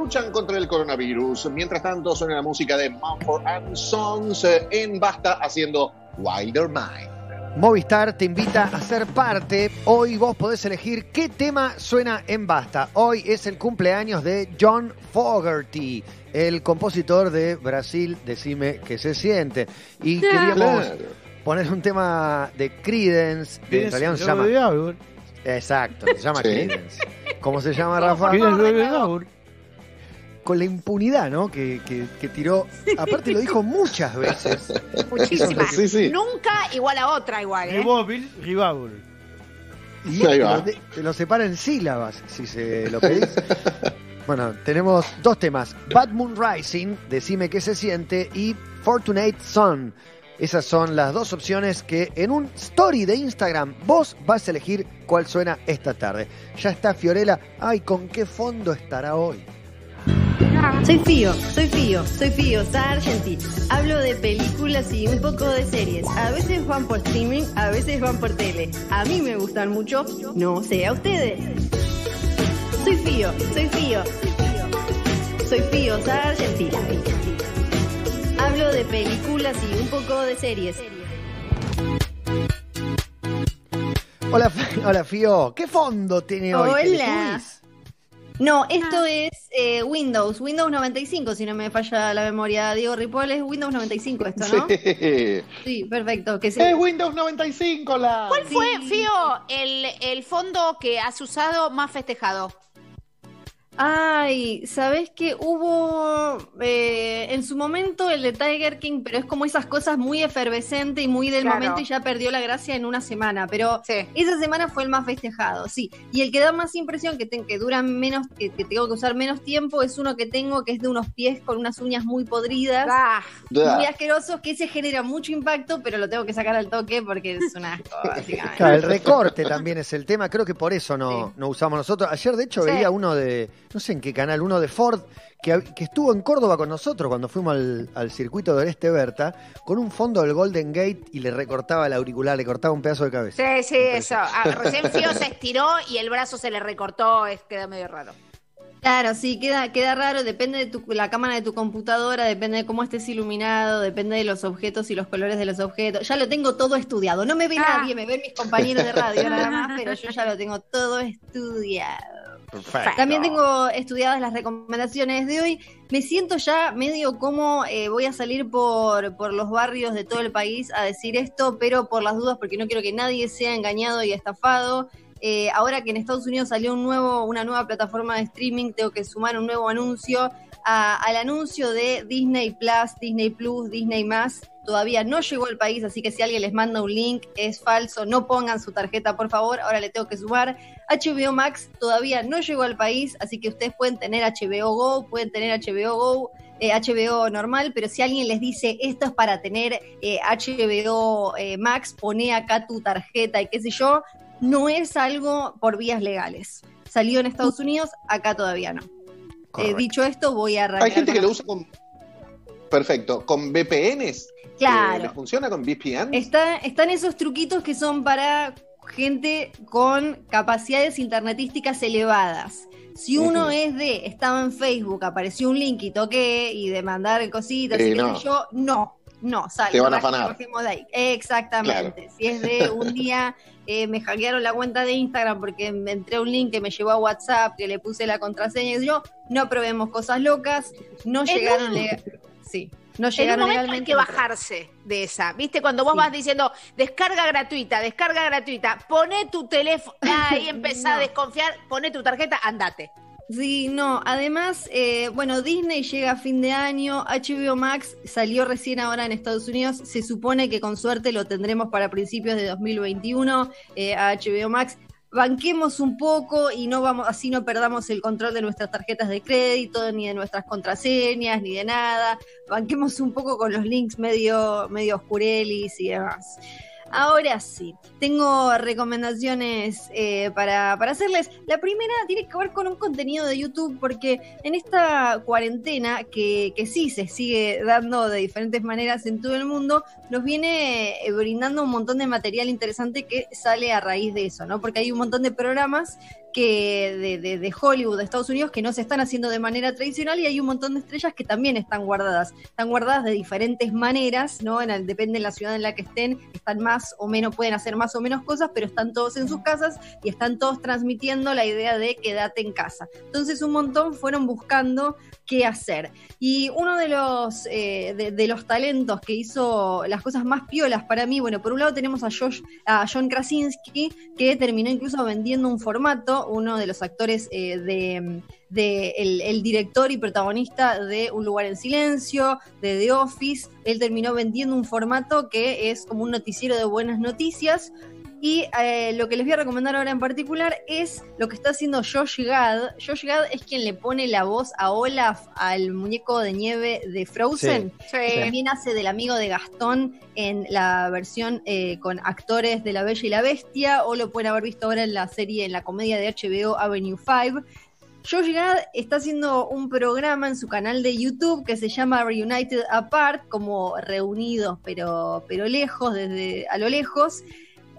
luchan contra el coronavirus. Mientras tanto, suena la música de Mumford and Sons eh, en Basta haciendo Wilder Mind. Movistar te invita a ser parte. Hoy vos podés elegir qué tema suena en Basta. Hoy es el cumpleaños de John Fogerty, el compositor de Brasil, Decime que se siente. Y queríamos Claro. poner un tema de Creedence, que en realidad no se llama. Exacto, se llama Sí. Creedence. ¿Cómo se llama, Rafa? Con la impunidad, ¿no? Que, que- que tiró. Aparte lo dijo muchas veces. Muchísimas. Sí, sí. Nunca igual a otra igual, ¿eh? Y Ahí te va. lo, te lo separa en sílabas, si se lo pedís. bueno, tenemos dos temas. Bad Moon Rising, Decime qué se siente, y Fortunate Son. Esas son las dos opciones que en un story de Instagram vos vas a elegir cuál suena esta tarde. Ya está Fiorella. Ay, ¿con qué fondo estará hoy? Soy Fío, soy Fío, soy Fío, Sargenti. Hablo de películas y un poco de series. A veces van por streaming, a veces van por tele. A mí me gustan mucho, no sé a ustedes. Soy Fío, soy Fío. Soy Fío, Sargenti. Hablo de películas y un poco de series. Hola, hola Fío. ¿Qué fondo tiene hoy? Hola. No, esto es eh, Windows, Windows 95, si no me falla la memoria. Diego Ripoll es Windows 95 esto, ¿no? Sí. Sí, perfecto. Que se... Es Windows 95 la. ¿Cuál fue, Fío, el, el fondo que has usado más festejado? Ay, ¿sabes qué? Hubo eh, en su momento el de Tiger King, pero es como esas cosas muy efervescente y muy del Claro. momento y ya perdió la gracia en una semana. Pero Sí. esa semana fue el más festejado, sí. Y el que da más impresión, que, ten- que dura menos, que, que tengo que usar menos tiempo, es uno que tengo que es de unos pies con unas uñas muy podridas. Ah, Muy asquerosos, que ese genera mucho impacto, pero lo tengo que sacar al toque porque es un asco, básicamente. Claro, el recorte también es el tema, creo que por eso no, Sí. no usamos nosotros. Ayer, de hecho, Sí. veía uno de, no sé en qué canal, uno de Ford, que, que estuvo en Córdoba con nosotros cuando fuimos al, al circuito de Oreste Berta, con un fondo del Golden Gate y le recortaba el auricular, le cortaba un pedazo de cabeza. sí, sí, eso. Ah, recién Fío se estiró y el brazo se le recortó, es, queda medio raro. Claro, sí, queda, queda raro, depende de tu, la cámara de tu computadora, depende de cómo estés iluminado, depende de los objetos y los colores de los objetos. Ya lo tengo todo estudiado. No me ve Ah. nadie, me ven mis compañeros de radio nada más, pero yo ya lo tengo todo estudiado. También tengo estudiadas las recomendaciones de hoy. Me siento ya medio como eh, voy a salir por, por los barrios de todo el país a decir esto, pero por las dudas, porque no quiero que nadie sea engañado y estafado. Eh, ahora que en Estados Unidos salió un nuevo, una nueva plataforma de streaming, tengo que sumar un nuevo anuncio a- al anuncio de Disney Plus, Disney Plus, Disney Más. Todavía no llegó al país, así que si alguien les manda un link es falso, no pongan su tarjeta, por favor. Ahora le tengo que sumar. HBO Max todavía no llegó al país, así que ustedes pueden tener HBO Go, pueden tener HBO Go, eh, HBO normal, pero si alguien les dice esto es para tener eh, HBO eh, Max, pone acá tu tarjeta y qué sé yo, no es algo por vías legales. Salió en Estados Unidos, acá todavía no. Eh, dicho esto, voy a arrancar. Hay gente que lo usa con. Perfecto. ¿Con VPNs? Claro. Eh, ¿les ¿Funciona con VPN? Está, están esos truquitos que son para gente con capacidades internetísticas elevadas. Si uno es de, estaba en Facebook, apareció un link y toqué y de mandar cositas Eh, y qué no. yo, no, no, sale. Te van a afanar. bajemos de ahí. Exactamente. Si es de un día, eh, me hackearon la cuenta de Instagram porque me entré a un link que me llevó a WhatsApp, que le puse la contraseña y yo, no probemos cosas locas, no llegaron Sí, no En un momento hay que bajarse de esa. ¿Viste? Cuando vos Sí. vas diciendo descarga gratuita, descarga gratuita, pone tu teléfono, ahí empezá a desconfiar, pone tu tarjeta, andate. Sí, no, además, eh, bueno, Disney llega a fin de año, HBO Max salió recién ahora en Estados Unidos, se supone que con suerte lo tendremos para principios de 2021 eh, a HBO Max. Banquemos un poco y no vamos, así no perdamos el control de nuestras tarjetas de crédito, ni de nuestras contraseñas, ni de nada. Banquemos un poco con los links medio, medio oscurelis y demás. Ahora sí, tengo recomendaciones eh, para, para hacerles. La primera tiene que ver con un contenido de YouTube, porque en esta cuarentena, que, que sí se sigue dando de diferentes maneras en todo el mundo, nos viene eh, brindando un montón de material interesante que sale a raíz de eso, ¿no? Porque hay un montón de programas que de, Hollywood, de Estados Unidos, que no se están haciendo de manera tradicional y hay un montón de estrellas que también están guardadas. Están guardadas de diferentes maneras, ¿no? En el- depende de la ciudad en la que estén, están más o menos, pueden hacer más o menos cosas, pero están todos en sus casas y están todos transmitiendo la idea de quédate en casa. Entonces un montón fueron buscando qué hacer. Y uno de los, eh, de, de los talentos que hizo las cosas más piolas para mí, bueno, por un lado tenemos a, Josh, a John Krasinski, que terminó incluso vendiendo un formato, uno de los actores eh, de, el, el director y protagonista de Un lugar en silencio, de The Office, él terminó vendiendo un formato que es como un noticiero de buenas noticias. Y eh, lo que les voy a recomendar ahora en particular es lo que está haciendo Josh Gad. Josh Gad es quien le pone la voz a Olaf, al muñeco de nieve de Frozen. Sí. También hace del amigo de Gastón en la versión eh, con actores de La Bella y la Bestia, o lo pueden haber visto ahora en la serie, en la comedia de HBO Avenue 5. Josh Gad está haciendo un programa en su canal de YouTube que se llama Reunited Apart, como reunidos pero, pero lejos, desde a lo lejos,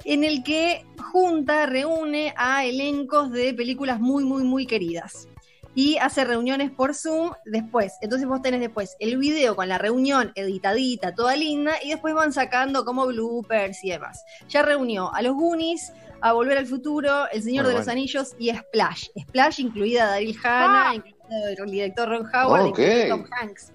en el que junta, reúne a elencos de películas muy, muy, muy queridas. Y hace reuniones por Zoom después. Entonces vos tenés después el video con la reunión editadita, toda linda, y después van sacando como bloopers y demás. Ya reunió a los Goonies, a Volver al Futuro, El Señor Muy de los. Anillos y Splash. Splash incluida Daryl Hannah, Ah. incluido el director Ron Howard, Ok. incluido Tom Hanks.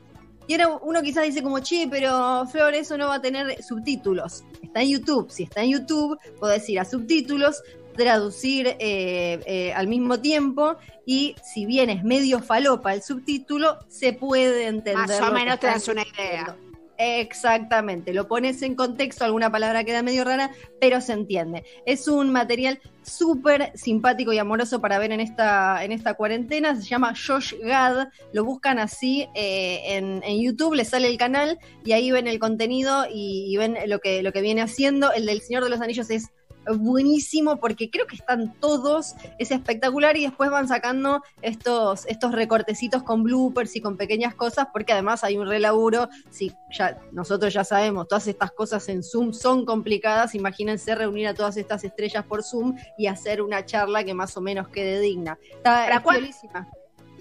Y ahora uno quizás dice como, che, pero Flor, eso no va a tener subtítulos. Está en YouTube. Si está en YouTube, podés ir a subtítulos, traducir eh, eh, al mismo tiempo y si bien es medio falopa el subtítulo, se puede entender. Más o menos te das una diciendo. Exactamente, lo pones en contexto, alguna palabra queda medio rara, pero se entiende. Es un material súper simpático y amoroso para ver en esta, en esta cuarentena, se llama Josh Gad, lo buscan así eh, en, en YouTube, les sale el canal y ahí ven el contenido y, y ven lo que, lo que viene haciendo. El del Señor de los Anillos es buenísimo porque creo que están todos, es espectacular y después van sacando estos, estos recortecitos con bloopers y con pequeñas cosas porque además hay un relaburo, si ya nosotros ya sabemos, todas estas cosas en Zoom son complicadas, imagínense reunir a todas estas estrellas por Zoom y hacer una charla que más o menos quede digna. Está ¿Para cuán-.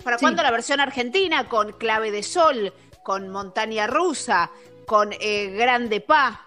¿Para Sí. cuándo la versión argentina con clave de sol, con montaña rusa, con eh, grande pa?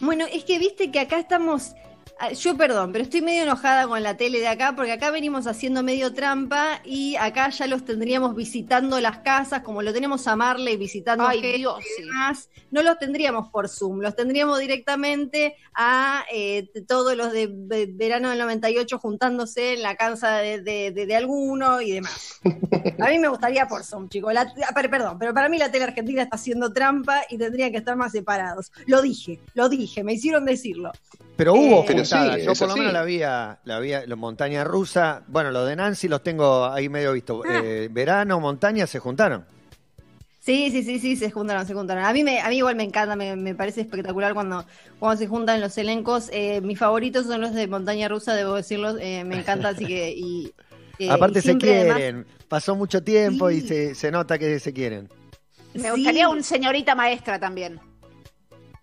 Bueno, es que viste que acá estamos. Ah, Yo perdón, pero estoy medio enojada con la tele de acá porque acá venimos haciendo medio trampa y acá ya los tendríamos visitando las casas, como lo tenemos a Marley visitando Ay, Dios, y sí. demás, no los tendríamos por Zoom, los tendríamos directamente a eh, todos los de, de verano del 98 juntándose en la casa de, de- de- de alguno y demás. A mí me gustaría por Zoom, chicos. La- per- perdón, pero para mí la tele argentina está haciendo trampa y tendrían que estar más separados. Lo dije, lo dije, me hicieron decirlo. Pero hubo Eh, Pero sí, Yo por lo así. menos la vi, a- la vi a- la montaña rusa. Bueno, lo de Nancy los tengo ahí medio visto. Ah. Eh, verano, montaña, se juntaron. Sí, sí, sí, sí, se juntaron, se juntaron. A mí, me, a mí igual me encanta, me, me parece espectacular cuando, cuando se juntan los elencos. Eh, mis favoritos son los de Montaña Rusa, debo decirlo, eh, me encanta, así que... Y, eh, Aparte y se además- quieren. Pasó mucho tiempo y Sí. se, se nota que se quieren. Me Sí. gustaría un señorita maestra también.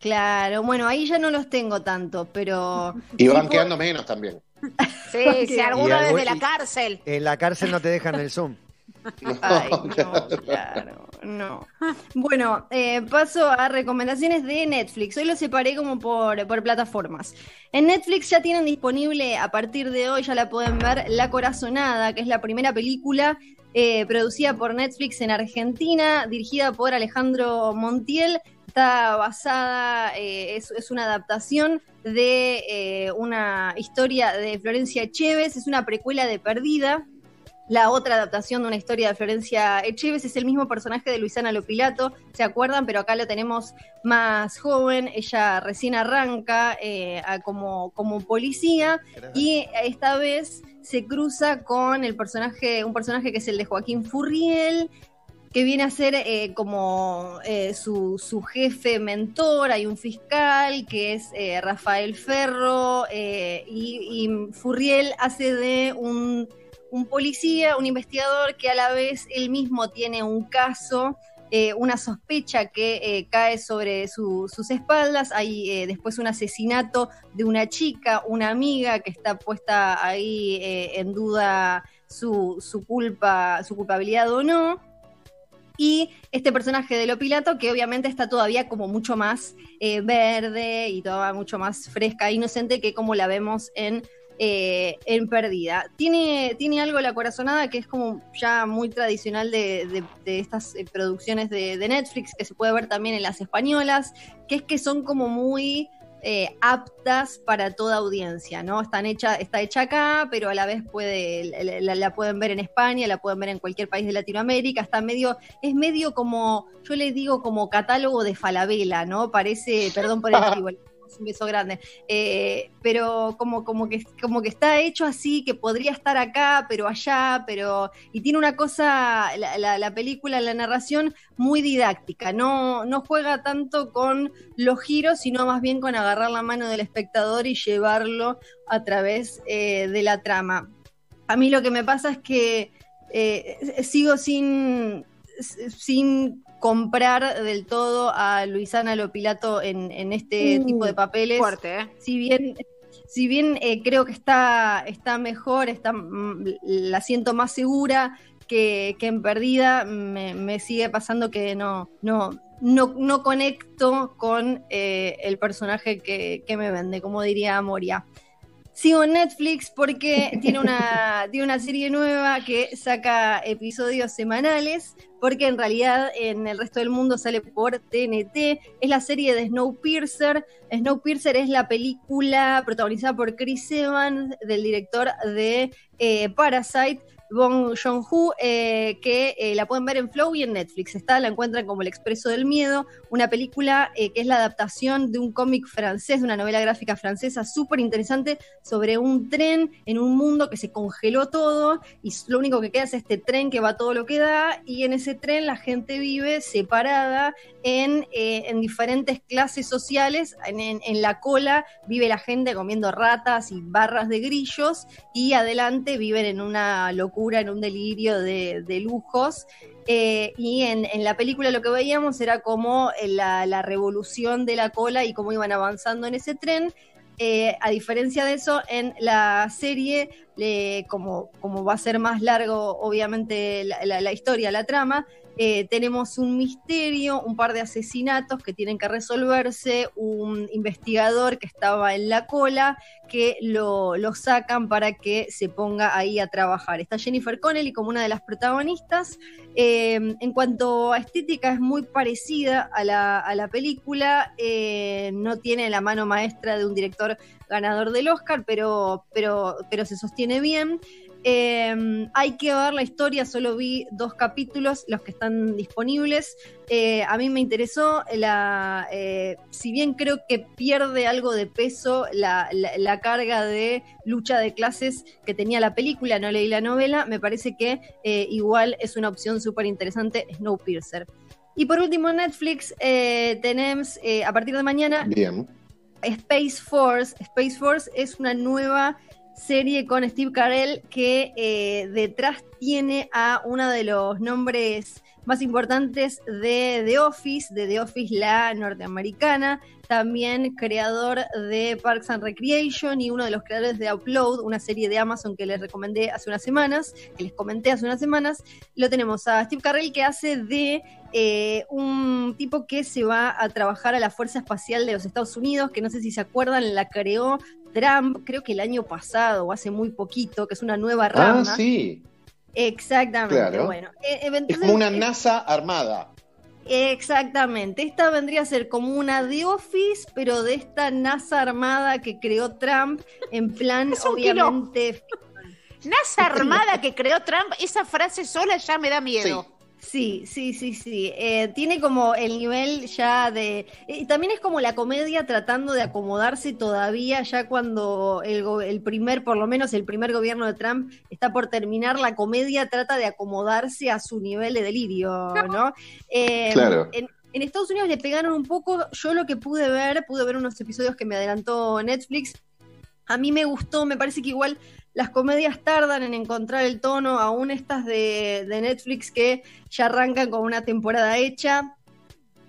Claro, bueno, ahí ya no los tengo tanto, pero... Y van quedando menos también. Sí, si alguno algo- desde la cárcel. En la cárcel no te dejan el Zoom. Ay, no, claro, no. Bueno, eh, paso a recomendaciones de Netflix. Hoy lo separé como por, por plataformas. En Netflix ya tienen disponible, a partir de hoy ya la pueden ver, La Corazonada, que es la primera película eh, producida por Netflix en Argentina, dirigida por Alejandro Montiel. Está basada, eh, es, una adaptación de eh, una historia de Florencia Echeves, es una precuela de Perdida, la otra adaptación de una historia de Florencia Echeves es el mismo personaje de Luisana Lopilato, ¿se acuerdan? Pero acá lo tenemos más joven, ella recién arranca eh, a- como, como policía y esta vez se cruza con el personaje, un personaje que es el de Joaquín Furriel, que viene a ser eh, como eh, su, su jefe mentor, hay un fiscal que es eh, Rafael Ferro y, y Furriel hace de un, un policía, un investigador que a la vez él mismo tiene un caso eh, una sospecha que eh, cae sobre sus espaldas. Hay eh, después un asesinato de una chica, una amiga que está puesta ahí en duda su, su culpa, su culpabilidad o no y este personaje de Lopilato que obviamente está todavía como mucho más verde y todavía mucho más fresca e inocente que como la vemos en eh, en Perdida. Tiene, tiene algo la corazonada que es como ya muy tradicional de, estas eh, producciones de, Netflix, que se puede ver también en las españolas, que es que son como muy eh, aptas para toda audiencia, ¿no? Están hecha, está hecha acá, pero a la vez puede, la, pueden ver en España, la pueden ver en cualquier país de Latinoamérica, está medio, es medio como, yo le digo como catálogo de Falabella, ¿no? Parece, perdón por el un beso grande. Eh, pero como, como, que, como que está hecho así, que podría estar acá, pero allá, pero. Y tiene una cosa, la, la, película, la narración, muy didáctica. No, no juega tanto con los giros, sino más bien con agarrar la mano del espectador y llevarlo a través eh, de la trama. A mí lo que me pasa es que eh, sigo sin comprar del todo a Luisana Lopilato en, en este uh, tipo de papeles. Fuerte, ¿eh? Si bien, si bien eh, creo que está, está mejor, está, mm, la siento más segura que, en Perdida, me, sigue pasando que no, no, no, no conecto con eh, el personaje que, que me vende, como diría Moria. Sigo en Netflix porque tiene una, tiene una serie nueva que saca episodios semanales, porque en realidad en el resto del mundo sale por TNT. Es la serie de Snowpiercer. Snowpiercer es la película protagonizada por Chris Evans, del director de eh, Parasite Bong Joon-ho, eh, que eh, la pueden ver en Flow y en Netflix. Está, la encuentran como El Expreso del Miedo, una película eh, que es la adaptación de un cómic francés, de una novela gráfica francesa súper interesante sobre un tren en un mundo que se congeló todo y lo único que queda es este tren que va todo lo que da y en ese tren la gente vive separada en, en diferentes clases sociales. en la cola vive la gente comiendo ratas y barras de grillos y adelante viven en una locura en un delirio de, lujos. Eh, y en, la película lo que veíamos era como eh, la, revolución de la cola y cómo iban avanzando en ese tren. Eh, a diferencia de eso, en la serie, como, como va a ser más largo, obviamente, la historia, la trama, eh, tenemos un misterio, un par de asesinatos que tienen que resolverse, un investigador que estaba en la cola, que lo, sacan para que se ponga ahí a trabajar. Está Jennifer Connelly como una de las protagonistas. Eh, en cuanto a estética, es muy parecida a la, película, eh, no tiene la mano maestra de un director ganador del Oscar, pero, pero, pero se sostiene bien. Em, hay que ver la historia, solo vi dos capítulos, los que están disponibles. Eh, a mí me interesó, la, eh, si bien creo que pierde algo de peso la, carga de lucha de clases que tenía la película, no leí la novela, me parece que eh, igual es una opción súper interesante Snowpiercer. Y por último, Netflix tenemos a partir de mañana Space Force. Space Force es una nueva serie con Steve Carell que eh, detrás tiene a uno de los nombres más importantes de The Office, de The Office la norteamericana, también creador de Parks and Recreation y uno de los creadores de Upload, una serie de Amazon que les recomendé hace unas semanas, que les comenté hace unas semanas. Lo tenemos a Steve Carell que hace de eh, un tipo que se va a trabajar a la Fuerza Espacial de los Estados Unidos, que no sé si se acuerdan, la creó Trump, creo que el año pasado o hace muy poquito, que es una nueva rama. Ah, sí. Exactamente. Bueno, eh, es como una NASA armada. Exactamente. Esta vendría a ser como una de Office, pero de esta NASA armada que creó Trump en plan, obviamente. NASA armada que creó Trump, esa frase sola ya me da miedo. Sí, sí, sí, sí. Eh, tiene como el nivel ya de... Y también es como la comedia tratando de acomodarse todavía, ya cuando el, el, primer, por lo menos el primer gobierno de Trump está por terminar, la comedia trata de acomodarse a su nivel de delirio, ¿no? Eh, claro. En, en Estados Unidos le pegaron un poco, yo lo que pude ver, pude ver unos episodios que me adelantó Netflix, a mí me gustó, me parece que igual las comedias tardan en encontrar el tono, aún estas de, Netflix que ya arrancan con una temporada hecha.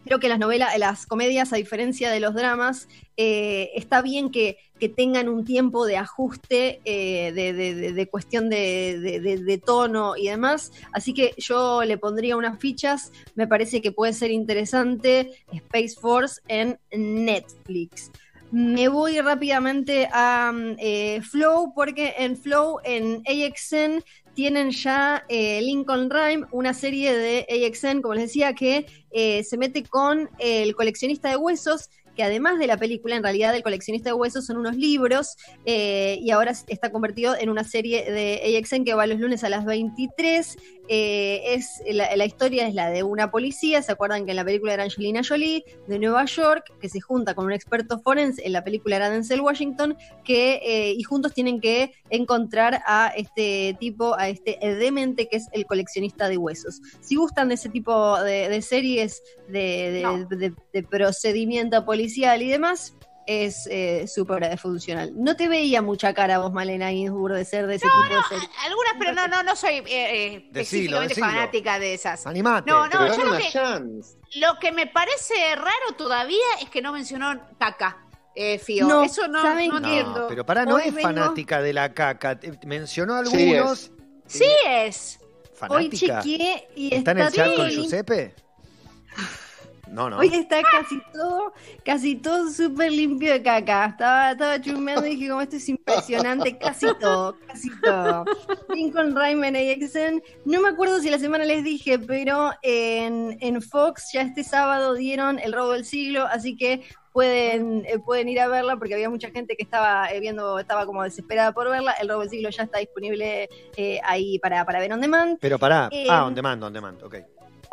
Creo que las novelas, las comedias, a diferencia de los dramas, eh, está bien que, tengan un tiempo de ajuste eh, de, de- de- cuestión de tono y demás. Así que yo le pondría unas fichas. Me parece que puede ser interesante Space Force en Netflix. Me voy rápidamente a eh, Flow, porque en Flow, en AXN, tienen ya eh, Lincoln Rhyme, una serie de AXN, como les decía, que eh, se mete con el coleccionista de huesos, que además de la película, en realidad el coleccionista de huesos son unos libros, y ahora está convertido en una serie de AXN que va los lunes a las 23. Eh, es la, la historia es la de una policía, ¿se acuerdan que en la película era Angelina Jolie, de Nueva York, que se junta con un experto forense, en la película era Denzel Washington, que eh, y juntos tienen que encontrar a este tipo, a este demente que es el coleccionista de huesos. Si gustan de ese tipo de, de series de, de- No. de- de procedimiento policial y demás, es eh, súper funcional. No te veía mucha cara vos, Malena Ginsburg, de ser de ese tipo de series. Algunas, pero no, no, no soy eh, eh, Decilo, específicamente decilo. fanática de esas. Animate. No, no, Pero yo lo que- chance. Lo que me parece raro todavía es que no mencionó caca, eh, Fío. No, Eso no, ¿saben no qué? entiendo. No, pero para, no Hoy es vengo- fanática de la caca. Mencionó Sí algunos. Sí es. Hoy fanática. chequeé y ¿Está en el chat con. Giuseppe? No, no. Hoy está casi todo, casi todo súper limpio de caca. Estaba, estaba chusmeando y dije, como esto es impresionante, casi todo, casi todo. Lincoln Ryman AXN, no me acuerdo si la semana les dije, pero en, en Fox ya este sábado dieron El robo del siglo, así que pueden, eh, pueden ir a verla porque había mucha gente que estaba eh, viendo, estaba como desesperada por verla. El robo del siglo ya está disponible eh, ahí para, para ver on demand. Pero pará. Eh, ah, on demand, on demand. Ok.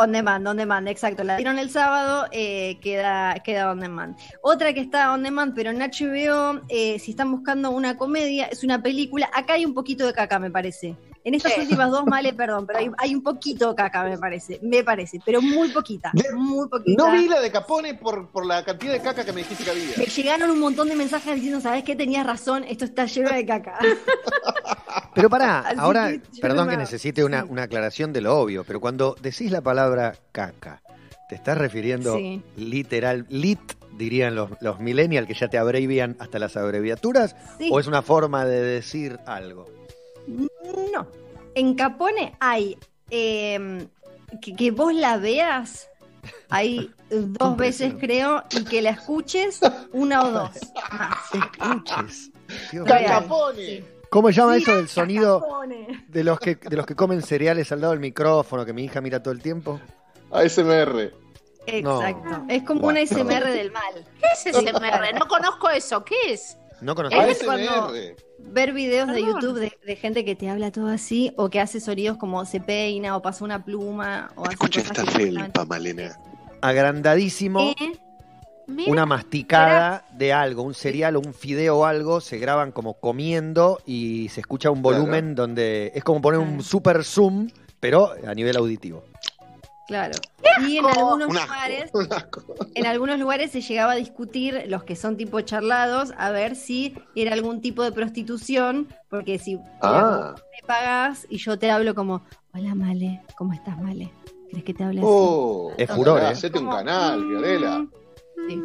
On demand, on demand, exacto. La dieron el sábado, eh, queda, queda on demand. Otra que está on demand, pero en HBO, eh, si están buscando una comedia, es una película. Acá hay un poquito de caca, me parece. En estas Sí. últimas dos, male, perdón, pero hay, hay un poquito de caca, me parece. Me parece, pero muy poquita. De- Muy poquita. No vi la de Capone por, por la cantidad de caca que me dijiste que había. Me llegaron un montón de mensajes diciendo, ¿sabes qué? Tenías razón, esto está lleno de caca. Pero pará, Así ahora, que perdón que necesite una, sí. una aclaración de lo obvio, pero cuando decís la palabra caca, ¿te estás refiriendo Sí. literal, lit, dirían los, los millennials que ya te abrevian hasta las abreviaturas? Sí. ¿O es una forma de decir algo? No. En Capone hay eh, que, que vos la veas, hay dos veces creo, y que la escuches una o dos. más. Escuches. Dios. Capone. ¿Cómo se llama Sí, eso del sonido Capone. de los que de los que comen cereales al lado del micrófono que mi hija mira todo el tiempo? ASMR. Exacto. Es como Bueno, una SMR del mal. ¿Qué es ese MR? No conozco eso. ¿Qué es? No cuando- ASMR. Ver videos de Perdón. YouTube de, de gente que te habla todo así o que hace sonidos como se peina o pasa una pluma o hace Escucha cosas esta felpa, Malena. Agrandadísimo. Eh, Mira, una masticada de algo, un cereal o un fideo o algo, se graban como comiendo y se escucha un volumen donde es como poner un super zoom, pero a nivel auditivo. Claro. Y en algunos Un asco, lugares un asco. En algunos lugares se llegaba a discutir, los que son tipo charlados, a ver si era algún tipo de prostitución, porque si Ah. me pagas y yo te hablo como, hola Male, ¿cómo estás Male? ¿Crees que te hable así? Oh, Es furor, ¿eh? Hacete un canal, mm, Fiorella. Sí,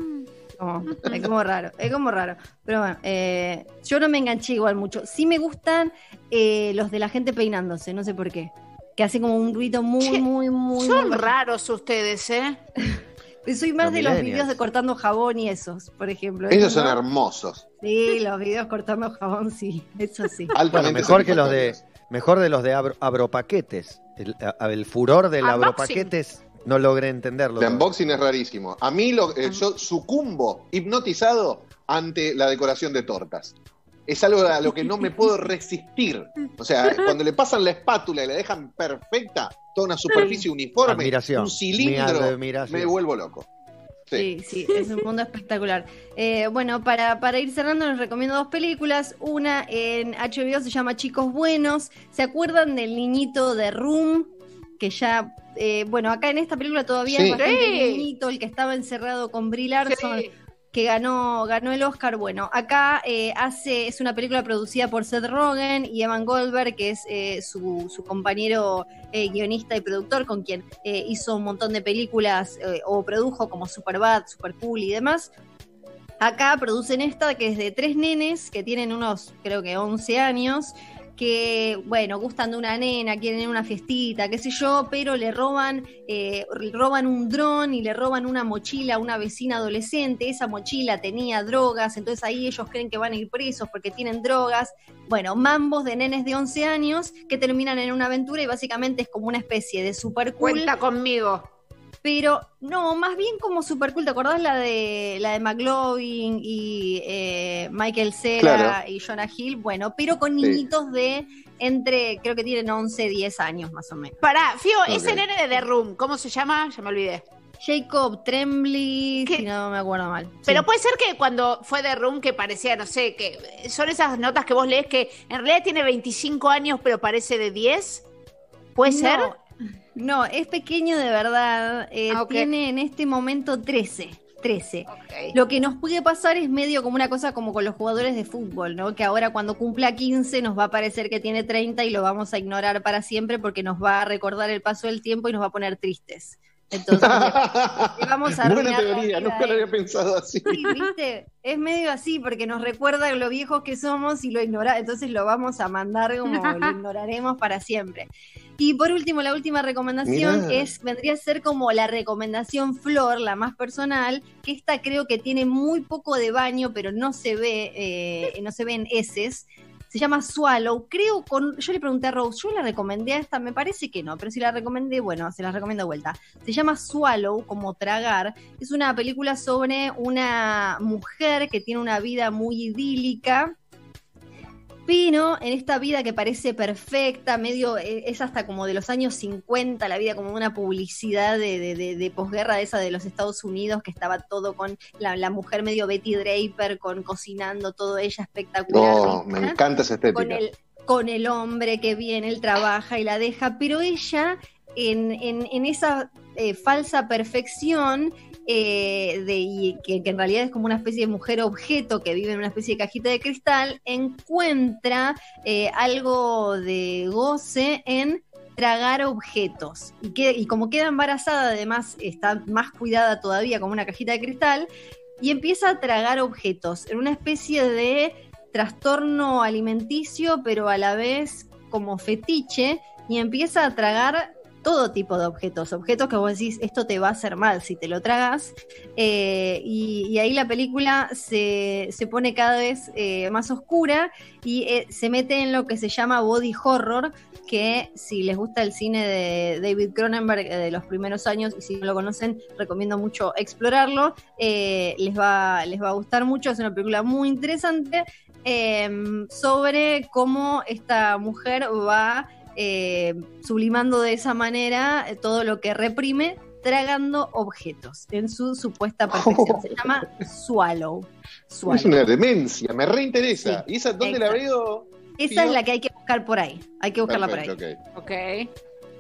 como- es como raro, es como raro. Pero bueno, eh, yo no me enganché igual mucho. Sí me gustan eh, los de la gente peinándose, no sé por qué. Que hace como un ruido muy, Che, muy, muy... Son muy raros ustedes, ¿eh? Soy más Los de los videos de cortando jabón y esos, por ejemplo. Ellos son hermosos. Sí, los videos cortando jabón, sí, eso sí. Bueno, mejor que los de mejor de los de abro- abropaquetes. El, el furor del Unboxing. abropaquetes no logré entenderlo. De unboxing es rarísimo. A mí lo, eh, yo sucumbo, hipnotizado, ante la decoración de tortas. Es algo a lo que no me puedo resistir. O sea, cuando le pasan la espátula y la dejan perfecta, toda una superficie uniforme, Admiración. un cilindro, admiración. me vuelvo loco. Sí. Sí, sí, es un mundo espectacular. Eh, bueno, para, para ir cerrando, les recomiendo dos películas. Una en HBO se llama Chicos Buenos. ¿Se acuerdan del niñito de Room? Que ya, eh, bueno, acá en esta película todavía Sí. es bastante Sí. niñito, el que estaba encerrado con Brie Larson. Que ganó, ganó el Oscar. Bueno, acá eh, hace, es una película producida por Seth Rogen y Evan Goldberg, que es eh, su, su, compañero eh, guionista y productor, con quien hizo un montón de películas o produjo como Superbad, Super Cool y demás. Acá producen esta que es de tres nenes que tienen unos, creo que 11 años, que, bueno, gustan de una nena, quieren una fiestita, qué sé yo, pero le roban, eh, roban un dron y le roban una mochila a una vecina adolescente. Esa mochila tenía drogas, entonces ahí ellos creen que van a ir presos porque tienen drogas. Bueno, mambos de nenes de 11 años que terminan en una aventura y básicamente es como una especie de super cool. Cuenta conmigo. Pero no, más bien como super cool. ¿Te acordás la de la de McLovin y eh, Michael Cera Claro. y Jonah Hill? Bueno, pero con niñitos de entre, creo que tienen 11, 10 años más o menos. Pará, Fío, Ok. ese nene de The Room, ¿cómo se llama? Ya me olvidé. Jacob Tremblay, ¿Qué? si no me acuerdo mal. Pero Sí. puede ser que cuando fue The Room que parecía, no sé, que son esas notas que vos lees que en realidad tiene 25 años pero parece de 10. ¿Puede ser? No, es pequeño de verdad. eh, Ah. Tiene en este momento 13. 13. Ok. Lo que nos puede pasar es medio como una cosa como con los jugadores de fútbol, ¿no? Que ahora cuando cumpla 15 nos va a parecer que tiene 30 y lo vamos a ignorar para siempre porque nos va a recordar el paso del tiempo y nos va a poner tristes. Entonces, vamos a Buena teoría, nunca lo había pensado así. Sí, ¿viste? Es medio así porque nos recuerda lo viejos que somos y lo ignora, entonces lo vamos a mandar como lo ignoraremos para siempre. Y por último, la última recomendación Mirá. es vendría a ser como la recomendación Flor, la más personal, que esta creo que tiene muy poco de baño, pero no se ve, eh, no se ven heces. Se llama Swallow. Creo con. Yo le pregunté a Rose, yo la recomendé a esta, me parece que no, pero si la recomendé, bueno, se la recomiendo de vuelta. Se llama Swallow, como tragar. Es una película sobre una mujer que tiene una vida muy idílica. Pero en esta vida que parece perfecta, medio, eh, es hasta como de los años 50, la vida como una publicidad de, de, de- de posguerra de esa de los Estados Unidos, que estaba todo con la, la mujer medio Betty Draper, con cocinando todo ella espectacular. Rica me encanta esa estética. con el, con el hombre que viene, él trabaja y la deja, pero ella en, en- en esa eh, falsa perfección, eh, de, y que, en realidad es como una especie de mujer objeto que vive en una especie de cajita de cristal, encuentra eh, algo de goce en tragar objetos. Y, que, y como queda embarazada además está más cuidada todavía como una cajita de cristal y empieza a tragar objetos en una especie de trastorno alimenticio, pero a la vez como fetiche, y empieza a tragar todo tipo de objetos, objetos que vos decís, esto te va a hacer mal si te lo tragas, eh, y, ahí la película se, se pone cada vez eh, más oscura y eh, se mete en lo que se llama body horror, que si les gusta el cine de David Cronenberg de los primeros años, y si no lo conocen, recomiendo mucho explorarlo, les, va, les va a gustar mucho, es una película muy interesante sobre cómo esta mujer va eh, sublimando de esa manera eh, todo lo que reprime, tragando objetos en su supuesta perfección. Se llama Swallow. Swallow. Es una demencia, me reinteresa. Sí, ¿Y esa dónde la exacto. veo? Esa es la que hay que buscar por ahí. Hay que buscarla por ahí. Perfecto, ok. Ok.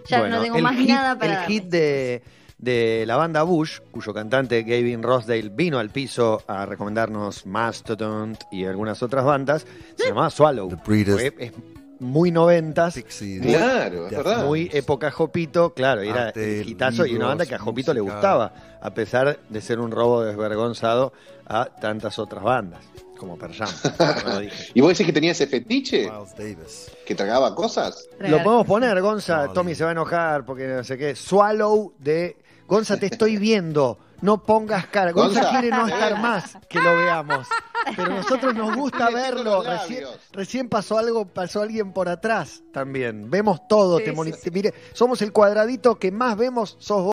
Ya Bueno, no tengo más hit, nada para El darles. hit de, de la banda Bush, cuyo cantante Gavin Rossdale vino al piso a recomendarnos Mastodon y algunas otras bandas, se llamaba Swallow. The Muy noventas, Pixies. Claro, es verdad. muy época Jopito, claro, era Arte, el hitazo y una banda que a Jopito le gustaba, a pesar de ser un robo desvergonzado a tantas otras bandas, como Per Jam, como lo dije. ¿Y vos decís que tenía ese fetiche? Miles Davis. ¿Que tragaba cosas? Lo podemos poner, Gonza. Tommy se va a enojar porque no sé qué. Swallow de. Gonza, te estoy viendo. No pongas cara. Gonza, Gonza, quiere no eh. estar más que lo veamos. Pero a nosotros nos gusta verlo. Recién, pasó algo, pasó alguien por atrás también. Vemos todo. Sí, te sí. Mire, somos el cuadradito que más vemos. Sos vos.